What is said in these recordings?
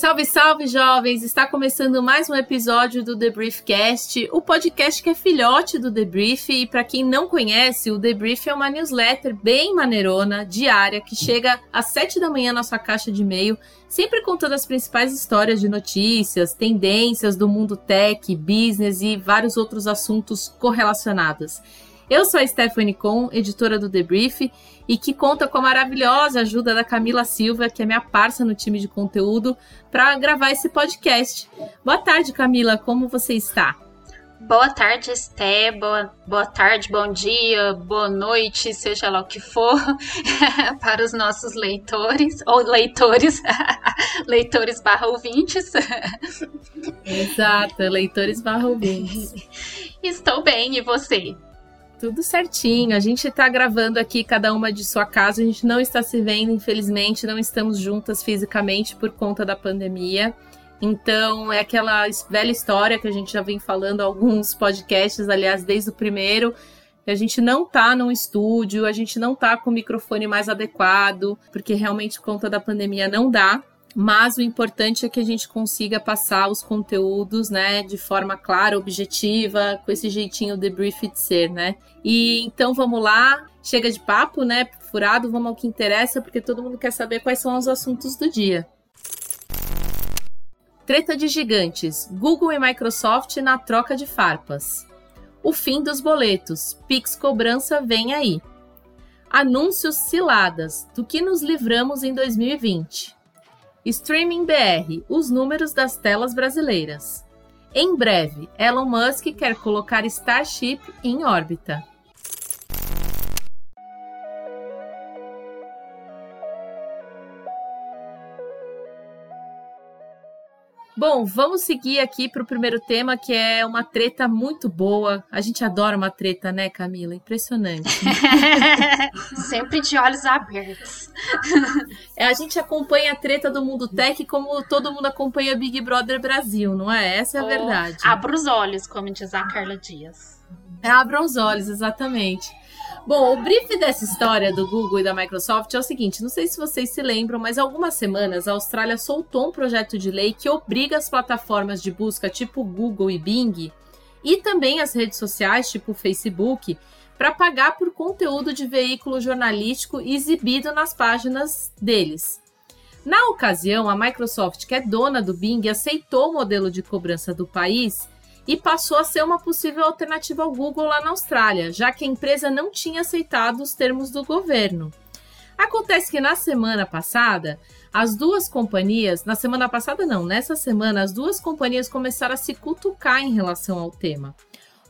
Salve, salve, jovens! Está começando mais um episódio do The Briefcast, o podcast que é filhote do The Brief. E para quem não conhece, o The Brief é uma newsletter bem maneirona, diária, que chega às 7 da manhã na sua caixa de e-mail, sempre contando as principais histórias de notícias, tendências do mundo tech, business e vários outros assuntos correlacionados. Eu sou a Stephanie Com, editora do The Brief, e que conta com a maravilhosa ajuda da Camila Silva, que é minha parça no time de conteúdo, para gravar esse podcast. Boa tarde, Camila, como você está? Boa tarde, Esté. Boa, boa tarde, bom dia, boa noite, seja lá o que for, para os nossos leitores, ou leitores, leitores barra ouvintes. Exato, leitores barra ouvintes. Estou bem, e você? Tudo certinho. A gente está gravando aqui, cada uma de sua casa. A gente não está se vendo, infelizmente, não estamos juntas fisicamente por conta da pandemia. Então, é aquela velha história que a gente já vem falando alguns podcasts, aliás, desde o primeiro. A gente não tá num estúdio, a gente não tá com o microfone mais adequado, porque realmente, por conta da pandemia, não dá. Mas o importante é que a gente consiga passar os conteúdos, né, de forma clara, objetiva, com esse jeitinho de de ser, né? E então vamos lá, chega de papo, né, furado, vamos ao que interessa, porque todo mundo quer saber quais são os assuntos do dia. Treta de gigantes: Google e Microsoft na troca de farpas. O fim dos boletos: Pix cobrança vem aí. Anúncios ciladas: do que nos livramos em 2020. Streaming BR, os números das telas brasileiras. Em breve, Elon Musk quer colocar Starship em órbita. Bom, vamos seguir aqui para o primeiro tema, que é uma treta muito boa. A gente adora uma treta, né, Camila? Impressionante. Sempre de olhos abertos. É, a gente acompanha a treta do mundo tech como todo mundo acompanha Big Brother Brasil, não é? Essa é a oh, verdade. Abra os olhos, como diz a Carla Dias. Abra os olhos, exatamente. Bom, o brief dessa história do Google e da Microsoft é o seguinte: não sei se vocês se lembram, mas algumas semanas a Austrália soltou um projeto de lei que obriga as plataformas de busca tipo Google e Bing e também as redes sociais tipo Facebook para pagar por conteúdo de veículo jornalístico exibido nas páginas deles. Na ocasião, a Microsoft, que é dona do Bing, aceitou o modelo de cobrança do país e passou a ser uma possível alternativa ao Google lá na Austrália, já que a empresa não tinha aceitado os termos do governo. Acontece que na semana passada, as duas companhias, na semana passada não, nessa semana, as duas companhias começaram a se cutucar em relação ao tema.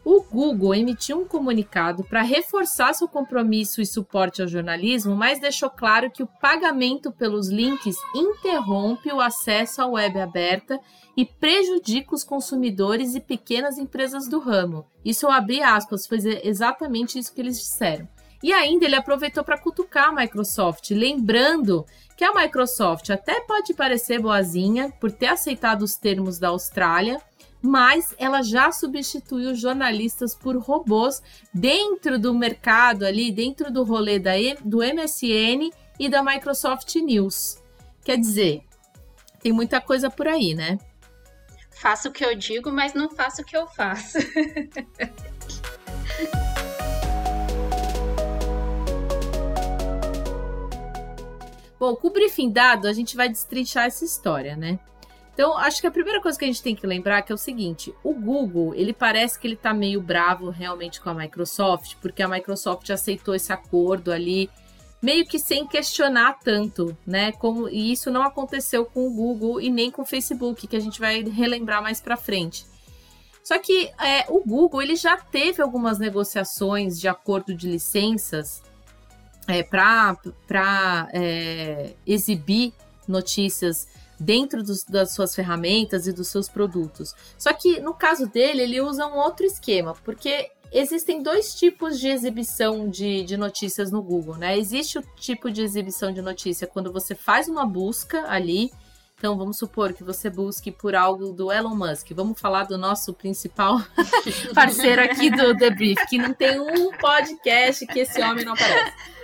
O Google emitiu um comunicado para reforçar seu compromisso e suporte ao jornalismo, mas deixou claro que o pagamento pelos links interrompe o acesso à web aberta e prejudica os consumidores e pequenas empresas do ramo. Isso eu abri aspas, foi exatamente isso que eles disseram. E ainda ele aproveitou para cutucar a Microsoft, lembrando que a Microsoft até pode parecer boazinha por ter aceitado os termos da Austrália, mas ela já substituiu jornalistas por robôs dentro do mercado ali, dentro do rolê da, do MSN e da Microsoft News. Quer dizer, tem muita coisa por aí, né? Faço o que eu digo, mas não faço o que eu faço. Bom, com o briefing dado, a gente vai destrinchar essa história, né? Então, acho que a primeira coisa que a gente tem que lembrar é, é o seguinte, o Google, ele parece que ele tá meio bravo realmente com a Microsoft, porque a Microsoft aceitou esse acordo ali meio que sem questionar tanto, né? Como e isso não aconteceu com o Google e nem com o Facebook, que a gente vai relembrar mais para frente. Só que é, o Google ele já teve algumas negociações de acordo de licenças é, para é, exibir notícias dentro dos, das suas ferramentas e dos seus produtos. Só que no caso dele, ele usa um outro esquema, porque existem dois tipos de exibição de, de notícias no Google, né? Existe o tipo de exibição de notícia quando você faz uma busca ali Então, vamos supor que você busque por algo do Elon Musk. Vamos falar do nosso principal parceiro aqui do The Brief, que não tem um podcast que esse homem não aparece.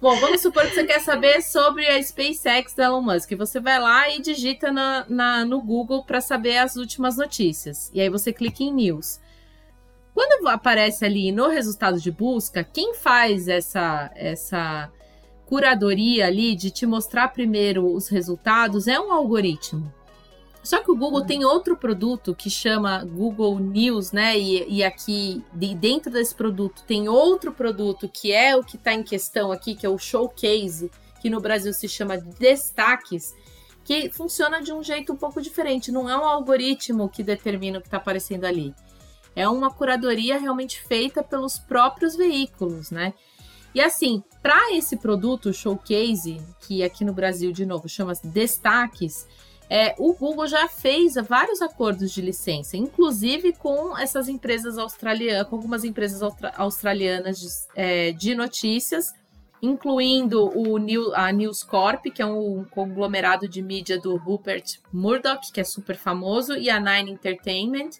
Bom, vamos supor que você quer saber sobre a SpaceX do Elon Musk. Você vai lá e digita na, na no Google para saber as últimas notícias. E aí você clica em News. Quando aparece ali no resultado de busca, quem faz essa, essa curadoria ali de te mostrar primeiro os resultados é um algoritmo. Só que o Google tem outro produto que chama Google News, né? E, e aqui de, dentro desse produto tem outro produto que é o que está em questão aqui, que é o Showcase, que no Brasil se chama Destaques, que funciona de um jeito um pouco diferente. Não é um algoritmo que determina o que está aparecendo ali. É uma curadoria realmente feita pelos próprios veículos, né? E assim, para esse produto Showcase, que aqui no Brasil, de novo, chama Destaques, é, o Google já fez vários acordos de licença, inclusive com essas empresas australianas, com algumas empresas australianas de, é, de notícias, incluindo o New, a News Corp, que é um conglomerado de mídia do Rupert Murdoch, que é super famoso, e a Nine Entertainment.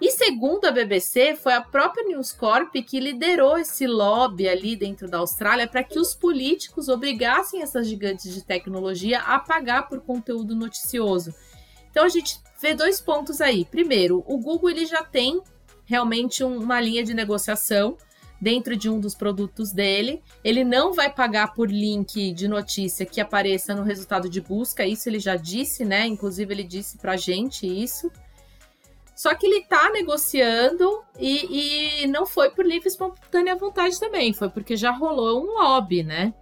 E segundo a BBC, foi a própria News Corp que liderou esse lobby ali dentro da Austrália para que os políticos obrigassem essas gigantes de tecnologia a pagar por conteúdo noticioso. Então a gente vê dois pontos aí. Primeiro, o Google ele já tem realmente uma linha de negociação dentro de um dos produtos dele. Ele não vai pagar por link de notícia que apareça no resultado de busca, isso ele já disse, né? Inclusive ele disse pra gente isso. Só que ele está negociando e, e não foi por livre e espontânea vontade também, foi porque já rolou um lobby, né?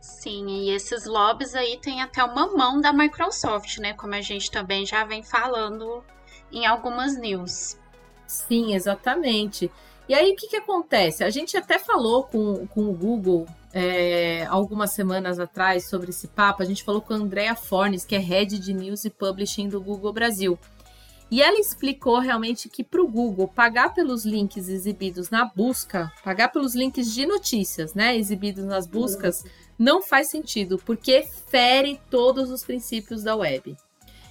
Sim, e esses lobbies aí tem até uma mão da Microsoft, né? Como a gente também já vem falando em algumas news. Sim, exatamente. E aí, o que, que acontece? A gente até falou com, com o Google é, algumas semanas atrás sobre esse papo. A gente falou com a Andrea Fornes, que é Head de News e Publishing do Google Brasil. E ela explicou realmente que para o Google pagar pelos links exibidos na busca, pagar pelos links de notícias, né, exibidos nas buscas, não faz sentido, porque fere todos os princípios da web.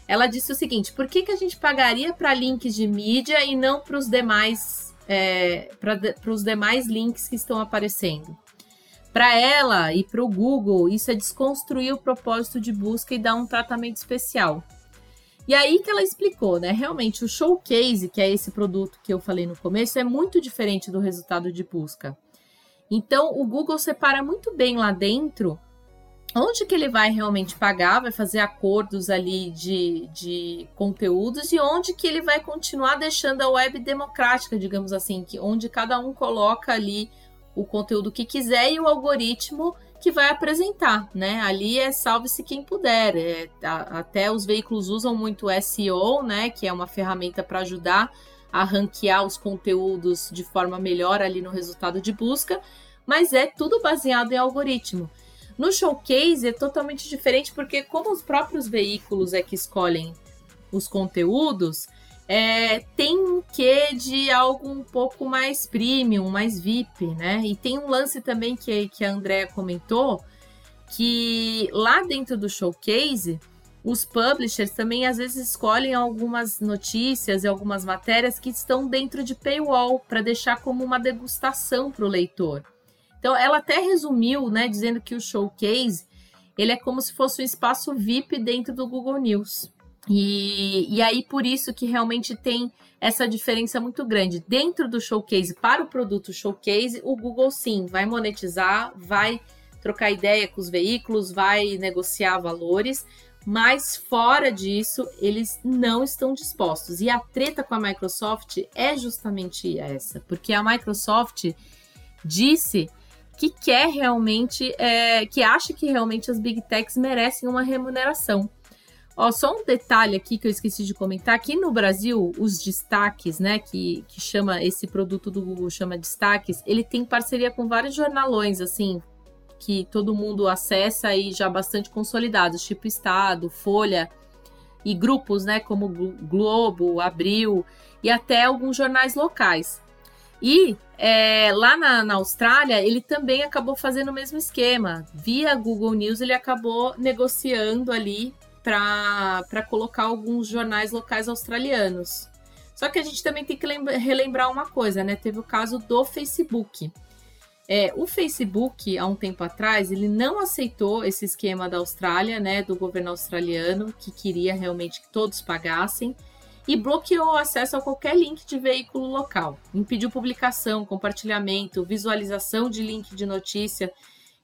Ela disse o seguinte: por que, que a gente pagaria para links de mídia e não para os demais, é, para os demais links que estão aparecendo? Para ela e para o Google, isso é desconstruir o propósito de busca e dar um tratamento especial. E aí que ela explicou, né? Realmente, o showcase, que é esse produto que eu falei no começo, é muito diferente do resultado de busca. Então, o Google separa muito bem lá dentro onde que ele vai realmente pagar, vai fazer acordos ali de, de conteúdos e onde que ele vai continuar deixando a web democrática, digamos assim, que onde cada um coloca ali o conteúdo que quiser e o algoritmo que vai apresentar, né? Ali é salve-se quem puder. É, a, até os veículos usam muito SEO, né? Que é uma ferramenta para ajudar a ranquear os conteúdos de forma melhor ali no resultado de busca, mas é tudo baseado em algoritmo. No showcase é totalmente diferente porque como os próprios veículos é que escolhem os conteúdos, é, tem um quê de algo um pouco mais premium, mais VIP, né? E tem um lance também que, que a Andrea comentou, que lá dentro do showcase, os publishers também às vezes escolhem algumas notícias e algumas matérias que estão dentro de paywall para deixar como uma degustação para o leitor. Então, ela até resumiu, né, dizendo que o showcase ele é como se fosse um espaço VIP dentro do Google News. E, e aí, por isso que realmente tem essa diferença muito grande. Dentro do showcase, para o produto showcase, o Google sim vai monetizar, vai trocar ideia com os veículos, vai negociar valores, mas fora disso, eles não estão dispostos. E a treta com a Microsoft é justamente essa, porque a Microsoft disse que quer realmente, é, que acha que realmente as big techs merecem uma remuneração. Ó, só um detalhe aqui que eu esqueci de comentar. Aqui no Brasil, os destaques, né, que, que chama esse produto do Google chama destaques, ele tem parceria com vários jornalões, assim, que todo mundo acessa e já bastante consolidados, tipo Estado, Folha e grupos, né, como Globo, Abril e até alguns jornais locais. E é, lá na, na, Austrália, ele também acabou fazendo o mesmo esquema. Via Google News, ele acabou negociando ali para colocar alguns jornais locais australianos. Só que a gente também tem que relembrar uma coisa, né? Teve o caso do Facebook. É, o Facebook, há um tempo atrás, ele não aceitou esse esquema da Austrália, né, do governo australiano, que queria realmente que todos pagassem, e bloqueou o acesso a qualquer link de veículo local. Impediu publicação, compartilhamento, visualização de link de notícia,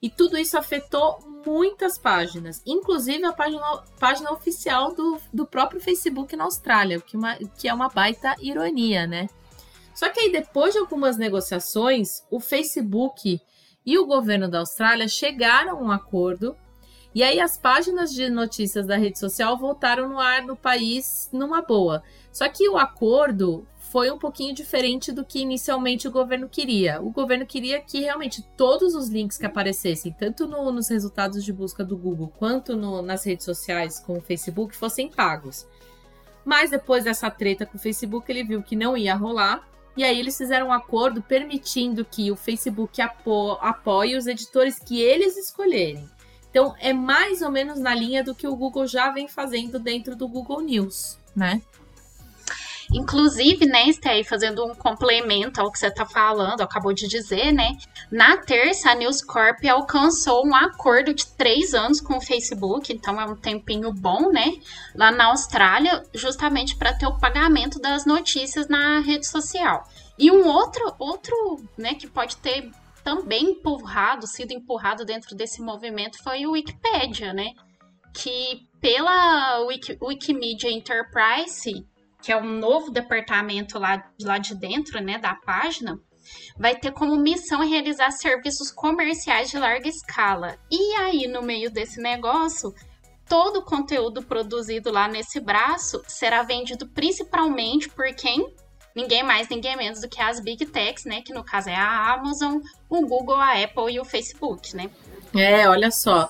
e tudo isso afetou muitas páginas, inclusive a página, página oficial do, do próprio Facebook na Austrália, que, uma, que é uma baita ironia, né? Só que aí, depois de algumas negociações, o Facebook e o governo da Austrália chegaram a um acordo. E aí, as páginas de notícias da rede social voltaram no ar no país numa boa. Só que o acordo foi um pouquinho diferente do que inicialmente o governo queria. O governo queria que realmente todos os links que aparecessem, tanto no, nos resultados de busca do Google quanto no, nas redes sociais, como o Facebook, fossem pagos. Mas depois dessa treta com o Facebook, ele viu que não ia rolar e aí eles fizeram um acordo permitindo que o Facebook apo apoie os editores que eles escolherem. Então é mais ou menos na linha do que o Google já vem fazendo dentro do Google News, né? Inclusive, né, Stey, fazendo um complemento ao que você está falando, acabou de dizer, né? Na terça, a News Corp alcançou um acordo de três anos com o Facebook, então é um tempinho bom, né? Lá na Austrália, justamente para ter o pagamento das notícias na rede social. E um outro, outro, né, que pode ter também empurrado, sido empurrado dentro desse movimento foi o Wikipedia, né? Que pela Wiki, Wikimedia Enterprise que é um novo departamento lá, lá de dentro, né, da página, vai ter como missão realizar serviços comerciais de larga escala. E aí, no meio desse negócio, todo o conteúdo produzido lá nesse braço será vendido principalmente por quem? Ninguém mais, ninguém menos do que as Big Techs, né? Que no caso é a Amazon, o Google, a Apple e o Facebook, né? É, olha só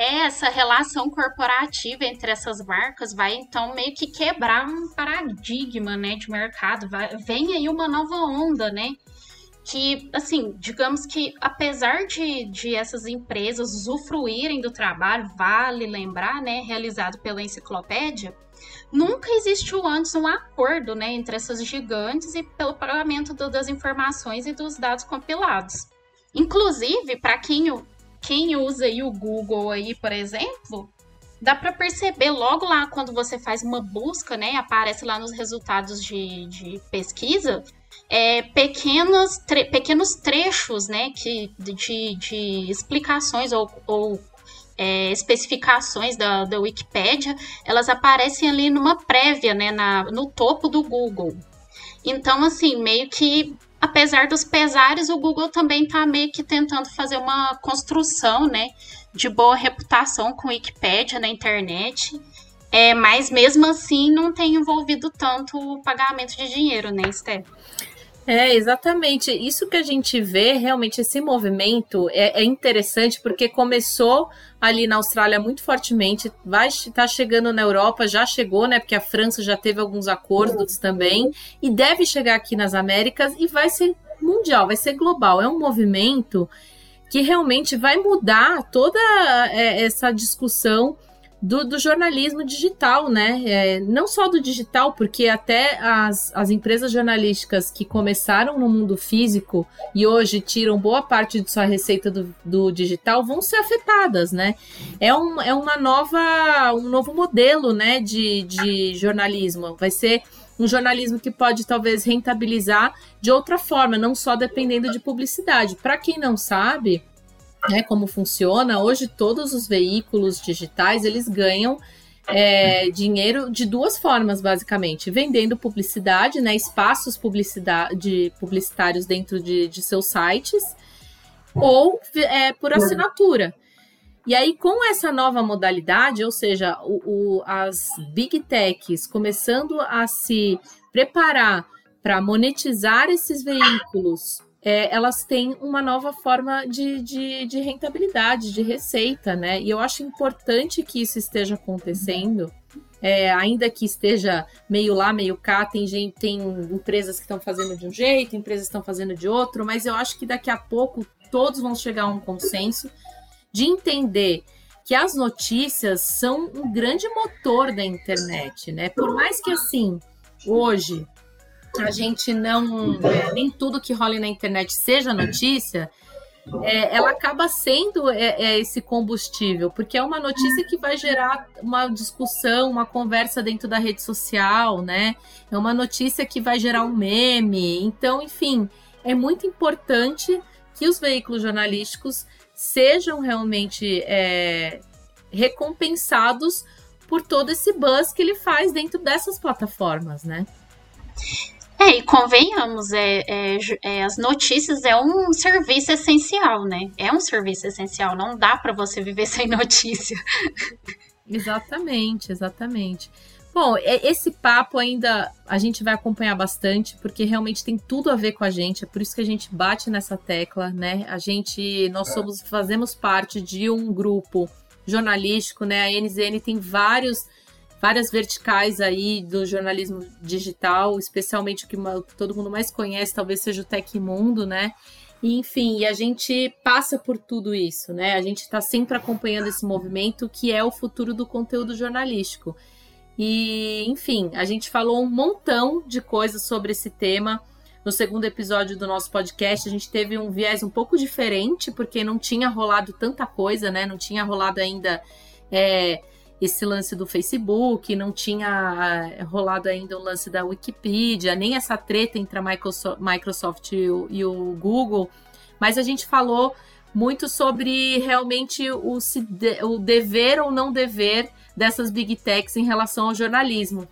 essa relação corporativa entre essas marcas vai então meio que quebrar um paradigma, né, de mercado. Vai, vem aí uma nova onda, né? Que, assim, digamos que apesar de, de essas empresas usufruírem do trabalho, vale lembrar, né, realizado pela enciclopédia, nunca existiu antes um acordo, né, entre essas gigantes e pelo pagamento do, das informações e dos dados compilados. Inclusive, para quem quem usa aí o Google aí, por exemplo, dá para perceber logo lá quando você faz uma busca, né? Aparece lá nos resultados de, de pesquisa, é, pequenos, tre pequenos trechos, né? Que, de, de explicações ou, ou é, especificações da, da Wikipédia, elas aparecem ali numa prévia, né? Na, no topo do Google. Então, assim, meio que apesar dos pesares, o Google também está meio que tentando fazer uma construção, né, de boa reputação com Wikipédia na internet. É, mas mesmo assim não tem envolvido tanto o pagamento de dinheiro, né, Steph? É, exatamente. Isso que a gente vê, realmente, esse movimento é, é, interessante porque começou ali na Austrália muito fortemente, vai estar tá chegando na Europa, já chegou, né? Porque a França já teve alguns acordos também, e deve chegar aqui nas Américas e vai ser mundial, vai ser global. É um movimento que realmente vai mudar toda é, essa discussão do, do, jornalismo digital, né? É, não só do digital, porque até as, as empresas jornalísticas que começaram no mundo físico e hoje tiram boa parte de sua receita do, do digital vão ser afetadas, né? É, um, é uma nova, um novo modelo, né, de, de jornalismo. Vai ser um jornalismo que pode talvez rentabilizar de outra forma, não só dependendo de publicidade. Para quem não sabe, né, como funciona, hoje todos os veículos digitais eles ganham é, dinheiro de duas formas, basicamente. Vendendo publicidade, né, espaços publicidade, publicitários dentro de, de seus sites, ou é, por assinatura. E aí, com essa nova modalidade, ou seja, o, o, as big techs começando a se preparar para monetizar esses veículos é, elas têm uma nova forma de, de, de, rentabilidade, de receita, né? E eu acho importante que isso esteja acontecendo. É, ainda que esteja meio lá, meio cá, tem gente, tem empresas que estão fazendo de um jeito, empresas estão fazendo de outro, mas eu acho que daqui a pouco todos vão chegar a um consenso de entender que as notícias são um grande motor da internet, né? Por mais que assim, hoje a gente não. É, nem tudo que rola na internet seja notícia, é, ela acaba sendo é, é, esse combustível, porque é uma notícia que vai gerar uma discussão, uma conversa dentro da rede social, né? É uma notícia que vai gerar um meme. Então, enfim, é muito importante que os veículos jornalísticos sejam realmente é, recompensados por todo esse buzz que ele faz dentro dessas plataformas, né? É, e convenhamos, é, é, é, as notícias é um serviço essencial, né? É um serviço essencial, não dá para você viver sem notícia. Exatamente, exatamente. Bom, esse papo ainda a gente vai acompanhar bastante, porque realmente tem tudo a ver com a gente, é por isso que a gente bate nessa tecla, né? A gente, nós somos, fazemos parte de um grupo jornalístico, né? A NZN tem vários, várias verticais aí do jornalismo digital, especialmente o que todo mundo mais conhece, talvez seja o Tecmundo, né? E, enfim, e a gente passa por tudo isso, né? A gente está sempre acompanhando esse movimento que é o futuro do conteúdo jornalístico. E, enfim, a gente falou um montão de coisas sobre esse tema. No segundo episódio do nosso podcast, a gente teve um viés um pouco diferente, porque não tinha rolado tanta coisa, né? Não tinha rolado ainda é, esse lance do Facebook, não tinha é, rolado ainda o lance da Wikipedia, nem essa treta entre a Microsoft e o, e o Google. Mas a gente falou muito sobre realmente o, o dever ou não dever dessas big techs em relação ao jornalismo.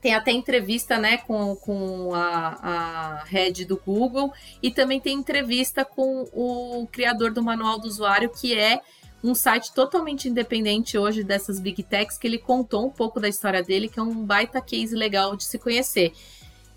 Tem até entrevista né, com, com a, a head do Google e também tem entrevista com o criador do Manual do Usuário, que é um site totalmente independente hoje dessas big techs, que ele contou um pouco da história dele, que é um baita case legal de se conhecer.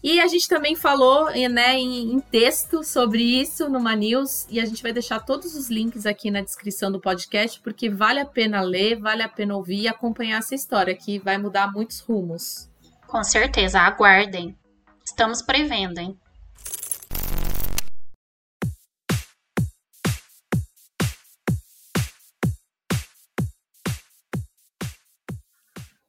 E a gente também falou né, em, em, texto sobre isso numa news e a gente vai deixar todos os links aqui na descrição do podcast, porque vale a pena ler, vale a pena ouvir e acompanhar essa história, que vai mudar muitos rumos. Com certeza, aguardem. Estamos prevendo, hein?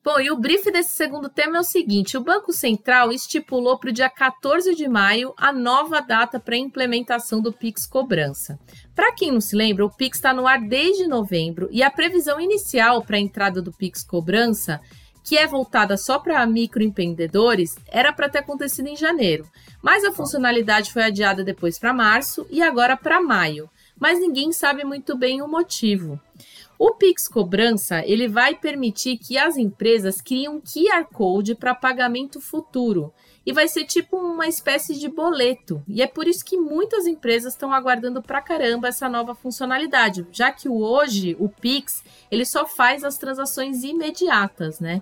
Bom, e o brief desse segundo tema é o seguinte: o Banco Central estipulou para o dia 14 de maio a nova data para a implementação do Pix Cobrança. Para quem não se lembra, o Pix está no ar desde novembro e a previsão inicial para a entrada do Pix Cobrança, que é voltada só para microempreendedores, era para ter acontecido em janeiro. Mas a funcionalidade foi adiada depois para março e agora para maio. Mas ninguém sabe muito bem o motivo. O Pix Cobrança ele vai permitir que as empresas criem um QR Code para pagamento futuro e vai ser tipo uma espécie de boleto. E é por isso que muitas empresas estão aguardando pra caramba essa nova funcionalidade, já que hoje o Pix ele só faz as transações imediatas, né?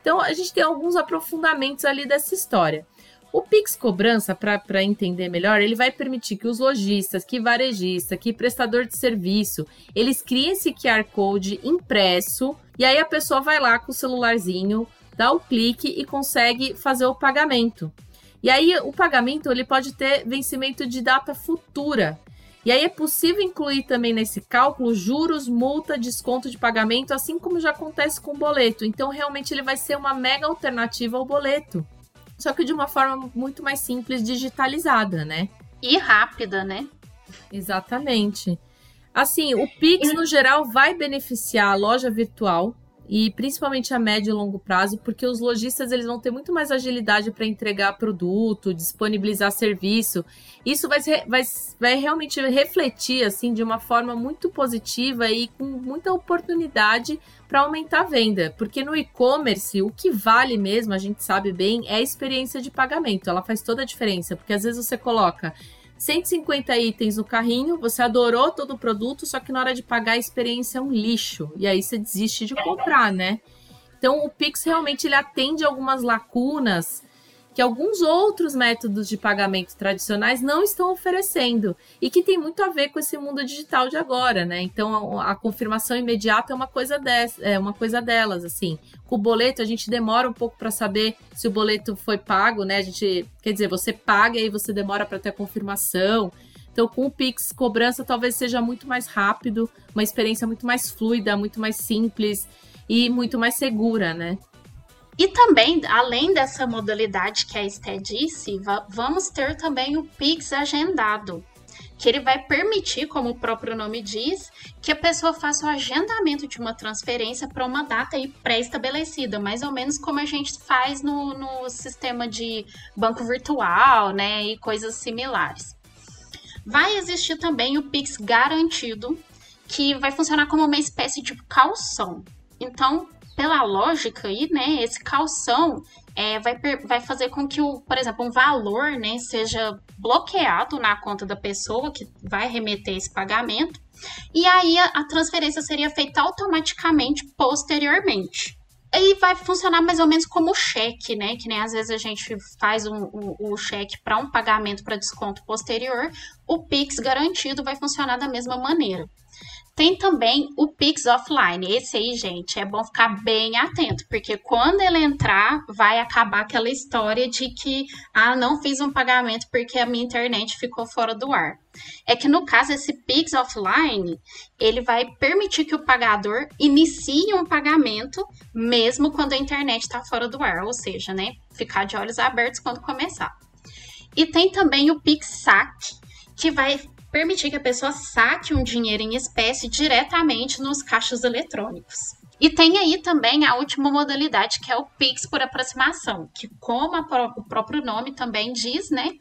Então a gente tem alguns aprofundamentos ali dessa história. O Pix Cobrança, para entender melhor, ele vai permitir que os lojistas, que varejista, que prestador de serviço, eles criem esse QR Code impresso e aí a pessoa vai lá com o celularzinho, dá o clique e consegue fazer o pagamento. E aí o pagamento ele pode ter vencimento de data futura. E aí é possível incluir também nesse cálculo juros, multa, desconto de pagamento, assim como já acontece com o boleto. Então realmente ele vai ser uma mega alternativa ao boleto só que de uma forma muito mais simples, digitalizada, né? E rápida, né? Exatamente. Assim, o Pix, no geral, vai beneficiar a loja virtual, e principalmente a médio e longo prazo, porque os lojistas eles vão ter muito mais agilidade para entregar produto, disponibilizar serviço. Isso vai, vai, vai realmente refletir assim de uma forma muito positiva e com muita oportunidade para aumentar a venda, porque no e-commerce o que vale mesmo, a gente sabe bem, é a experiência de pagamento. Ela faz toda a diferença, porque às vezes você coloca 150 itens no carrinho, você adorou todo o produto, só que na hora de pagar a experiência é um lixo. E aí você desiste de comprar, né? Então o Pix realmente ele atende algumas lacunas que alguns outros métodos de pagamento tradicionais não estão oferecendo e que tem muito a ver com esse mundo digital de agora, né? Então a, a confirmação imediata é uma coisa dessa, é uma coisa delas, assim. Com o boleto a gente demora um pouco para saber se o boleto foi pago, né? A gente, quer dizer, você paga e você demora para ter a confirmação. Então, com o Pix cobrança, talvez seja muito mais rápido, uma experiência muito mais fluida, muito mais simples e muito mais segura, né? E também, além dessa modalidade que a Esté disse, vamos ter também o Pix agendado, que ele vai permitir, como o próprio nome diz, que a pessoa faça o agendamento de uma transferência para uma data pré-estabelecida, mais ou menos como a gente faz no, no sistema de banco virtual, né, e coisas similares. Vai existir também o Pix garantido, que vai funcionar como uma espécie de calção. Então, pela lógica aí, né, esse calção é, vai, vai fazer com que, o, por exemplo, um valor né, seja bloqueado na conta da pessoa que vai remeter esse pagamento, e aí a, a transferência seria feita automaticamente posteriormente. E vai funcionar mais ou menos como cheque, né? Que nem às vezes a gente faz o um, um, um cheque para um pagamento para desconto posterior, o Pix garantido vai funcionar da mesma maneira. Tem também o Pix Offline. Esse aí, gente, é bom ficar bem atento, porque quando ele entrar, vai acabar aquela história de que, ah, não fiz um pagamento porque a minha internet ficou fora do ar. É que no caso, esse Pix Offline, ele vai permitir que o pagador inicie um pagamento mesmo quando a internet está fora do ar, ou seja, né, ficar de olhos abertos quando começar. E tem também o Pix Saque, que vai permitir que a pessoa saque um dinheiro em espécie diretamente nos caixas eletrônicos. E tem aí também a última modalidade, que é o Pix por aproximação, que, como o próprio nome também diz, né?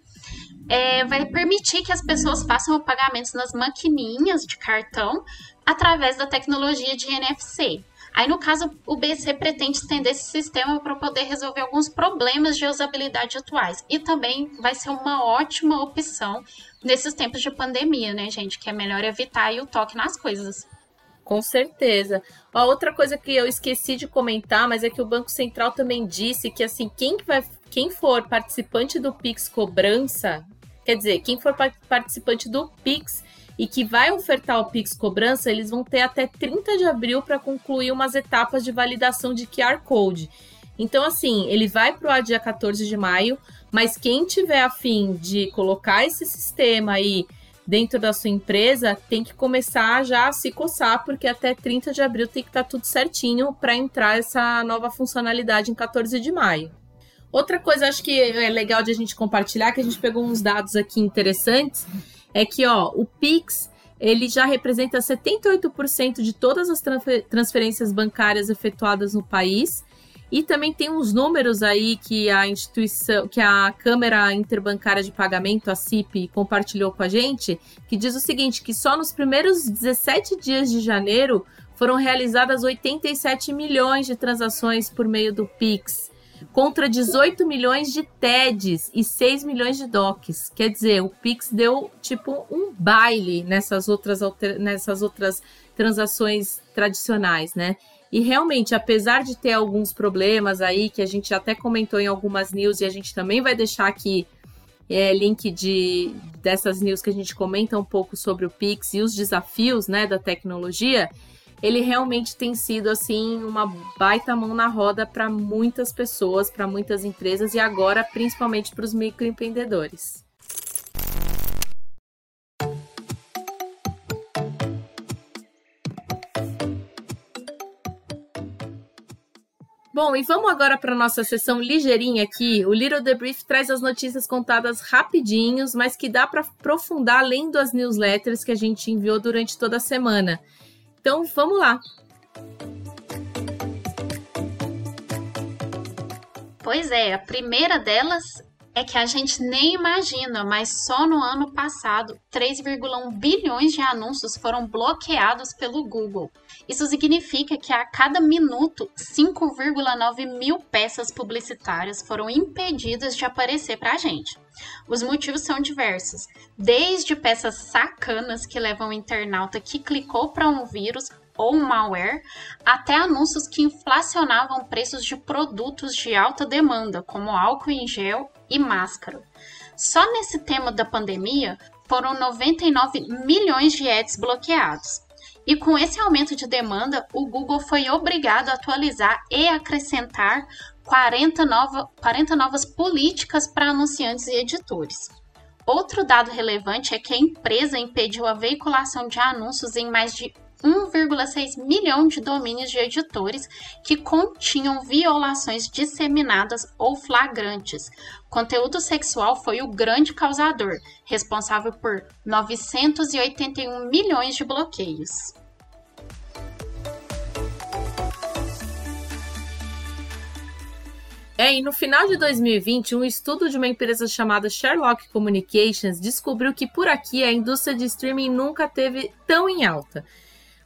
É, vai permitir que as pessoas façam pagamentos nas maquininhas de cartão através da tecnologia de NFC. Aí, no caso, o BC pretende estender esse sistema para poder resolver alguns problemas de usabilidade atuais. E também vai ser uma ótima opção nesses tempos de pandemia, né, gente? Que é melhor evitar o toque nas coisas. Com certeza. A outra coisa que eu esqueci de comentar, mas é que o Banco Central também disse que assim, quem, vai, quem for participante do Pix cobrança, quer dizer, quem for participante do Pix e que vai ofertar o Pix Cobrança, eles vão ter até 30 de abril para concluir umas etapas de validação de QR Code. Então, assim, ele vai para o ar dia 14 de maio, mas quem tiver afim de colocar esse sistema aí dentro da sua empresa tem que começar já a se coçar, porque até 30 de abril tem que estar tá tudo certinho para entrar essa nova funcionalidade em 14 de maio. Outra coisa acho que é legal de a gente compartilhar, que a gente pegou uns dados aqui interessantes, é que ó, o Pix ele já representa 78% de todas as transferências bancárias efetuadas no país. E também tem uns números aí que a instituição, que a Câmara Interbancária de Pagamento, a CIP, compartilhou com a gente, que diz o seguinte: que só nos primeiros 17 dias de janeiro foram realizadas 87 milhões de transações por meio do Pix contra 18 milhões de TEDs e 6 milhões de DOCs. Quer dizer, o Pix deu tipo um baile nessas outras, nessas outras transações tradicionais, né? E realmente, apesar de ter alguns problemas aí, que a gente até comentou em algumas news e a gente também vai deixar aqui é, link de dessas news que a gente comenta um pouco sobre o Pix e os desafios né, da tecnologia, ele realmente tem sido assim uma baita mão na roda para muitas pessoas, para muitas empresas e agora principalmente para os microempreendedores. Bom, e vamos agora para nossa sessão ligeirinha aqui. O Little Debrief traz as notícias contadas rapidinhos, mas que dá para aprofundar além das newsletters que a gente enviou durante toda a semana. Então vamos lá. Pois é, a primeira delas é que a gente nem imagina, mas só no ano passado, 3,1 bilhões de anúncios foram bloqueados pelo Google. Isso significa que a cada minuto, 5,9 mil peças publicitárias foram impedidas de aparecer para a gente. Os motivos são diversos, desde peças sacanas que levam o internauta que clicou para um vírus ou um malware, até anúncios que inflacionavam preços de produtos de alta demanda, como álcool em gel e máscara. Só nesse tema da pandemia, foram 99 milhões de ads bloqueados. E com esse aumento de demanda, o Google foi obrigado a atualizar e acrescentar 40, nova, 40 novas políticas para anunciantes e editores. Outro dado relevante é que a empresa impediu a veiculação de anúncios em mais de 1,6 milhão de domínios de editores que continham violações disseminadas ou flagrantes. Conteúdo sexual foi o grande causador, responsável por 981 milhões de bloqueios. É, e no final de 2020, um estudo de uma empresa chamada Sherlock Communications descobriu que por aqui a indústria de streaming nunca teve tão em alta.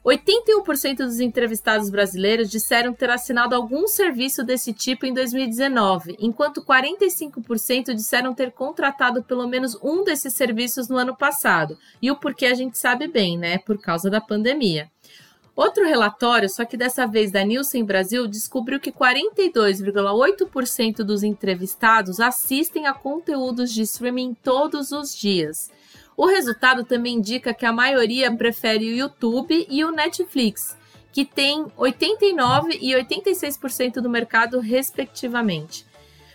81% dos entrevistados brasileiros disseram ter assinado algum serviço desse tipo em 2019, enquanto 45% disseram ter contratado pelo menos um desses serviços no ano passado. E o porquê a gente sabe bem, né? Por causa da pandemia. Outro relatório, só que dessa vez da Nielsen Brasil, descobriu que 42,8% dos entrevistados assistem a conteúdos de streaming todos os dias. O resultado também indica que a maioria prefere o YouTube e o Netflix, que tem 89% e 86% do mercado, respectivamente.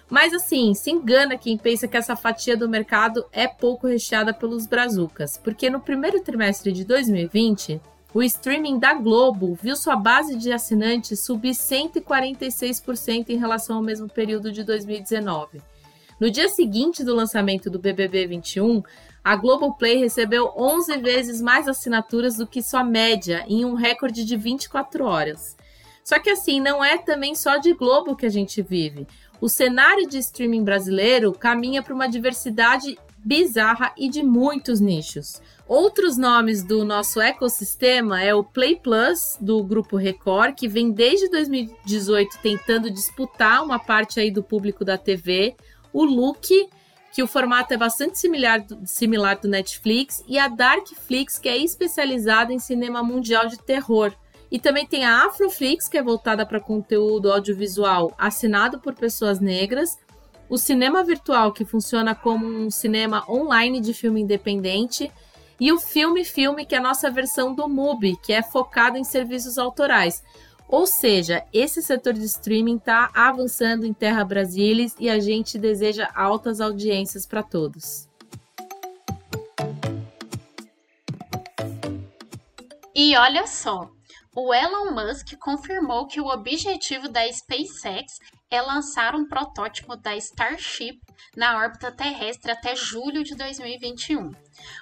Mas assim, se engana quem pensa que essa fatia do mercado é pouco recheada pelos brazucas, porque no primeiro trimestre de 2020, o streaming da Globo viu sua base de assinantes subir 146% em relação ao mesmo período de 2019. No dia seguinte do lançamento do BBB 21, a Globoplay recebeu 11 vezes mais assinaturas do que sua média, em um recorde de 24 horas. Só que assim, não é também só de Globo que a gente vive. O cenário de streaming brasileiro caminha para uma diversidade bizarra e de muitos nichos. Outros nomes do nosso ecossistema é o Play Plus do grupo Record, que vem desde 2018 tentando disputar uma parte aí do público da TV, o Look, que o formato é bastante similar, similar do Netflix, e a Darkflix, que é especializada em cinema mundial de terror. E também tem a Afroflix, que é voltada para conteúdo audiovisual assinado por pessoas negras, o cinema virtual, que funciona como um cinema online de filme independente, e o Filme Filme, que é a nossa versão do MUBI, que é focado em serviços autorais. Ou seja, esse setor de streaming está avançando em terra brasilis e a gente deseja altas audiências para todos. E olha só, o Elon Musk confirmou que o objetivo da SpaceX é lançar um protótipo da Starship na órbita terrestre até julho de 2021.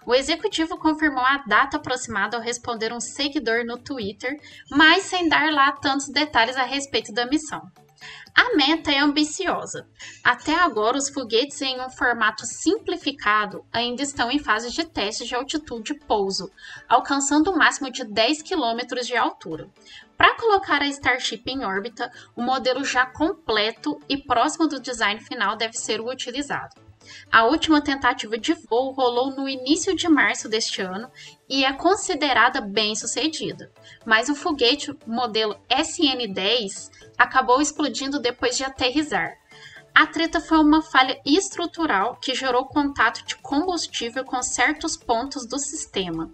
O executivo confirmou a data aproximada ao responder um seguidor no Twitter, mas sem dar lá tantos detalhes a respeito da missão. A meta é ambiciosa. Até agora, os foguetes em um formato simplificado ainda estão em fase de teste de altitude e pouso, alcançando o um máximo de 10 km de altura. Para colocar a Starship em órbita, o modelo já completo e próximo do design final deve ser utilizado. A última tentativa de voo rolou no início de março deste ano e é considerada bem sucedida, mas o foguete modelo SN-10 acabou explodindo depois de aterrizar. A treta foi uma falha estrutural que gerou contato de combustível com certos pontos do sistema.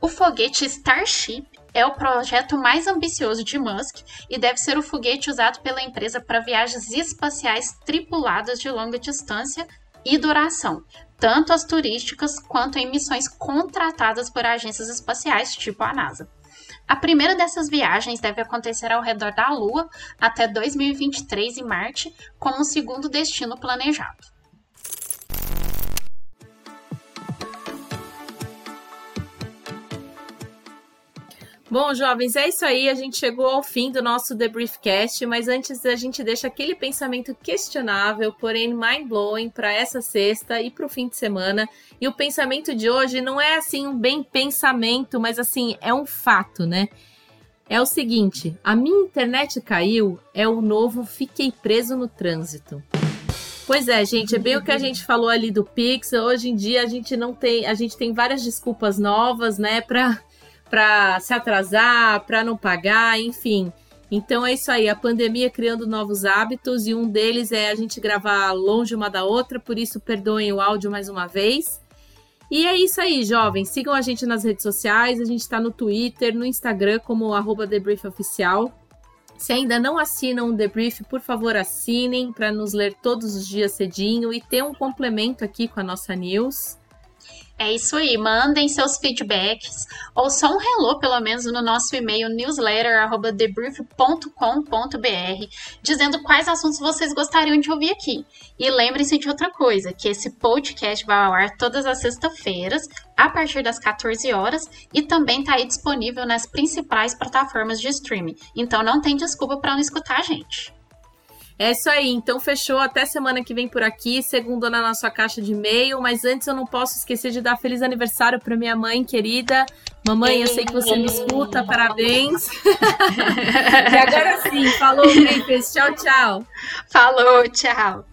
O foguete Starship é o projeto mais ambicioso de Musk e deve ser o foguete usado pela empresa para viagens espaciais tripuladas de longa distância e duração, tanto as turísticas quanto em missões contratadas por agências espaciais, tipo a NASA. A primeira dessas viagens deve acontecer ao redor da Lua até 2023 em Marte, como segundo destino planejado. Bom, jovens, é isso aí. A gente chegou ao fim do nosso Debriefcast, mas antes a gente deixa aquele pensamento questionável, porém mind-blowing para essa sexta e para o fim de semana. E o pensamento de hoje não é assim um bem pensamento, mas assim, é um fato, né? É o seguinte: a minha internet caiu é o novo fiquei preso no trânsito. Pois é, gente, é bem o que a gente falou ali do Pix. Hoje em dia a gente não tem, a gente tem várias desculpas novas, né, para para se atrasar, para não pagar, enfim. Então é isso aí, a pandemia criando novos hábitos e um deles é a gente gravar longe uma da outra, por isso perdoem o áudio mais uma vez. E é isso aí, jovens. Sigam a gente nas redes sociais, a gente está no Twitter, no Instagram como arroba TheBriefOficial. Se ainda não assinam o Debrief, por favor assinem para nos ler todos os dias cedinho e ter um complemento aqui com a nossa news. É isso aí, mandem seus feedbacks ou só um hello, pelo menos, no nosso e-mail newsletter@debrief.com.br, dizendo quais assuntos vocês gostariam de ouvir aqui. E lembrem-se de outra coisa, que esse podcast vai ao ar todas as sextas-feiras, a partir das 14 horas, e também está aí disponível nas principais plataformas de streaming. Então não tem desculpa para não escutar a gente. É isso aí, então fechou. Até semana que vem por aqui, segundo na nossa caixa de e-mail. Mas antes eu não posso esquecer de dar feliz aniversário para minha mãe querida. Mamãe, eu sei que você me escuta, parabéns. e agora sim, falou, Grifes. Tchau, tchau. Falou, tchau.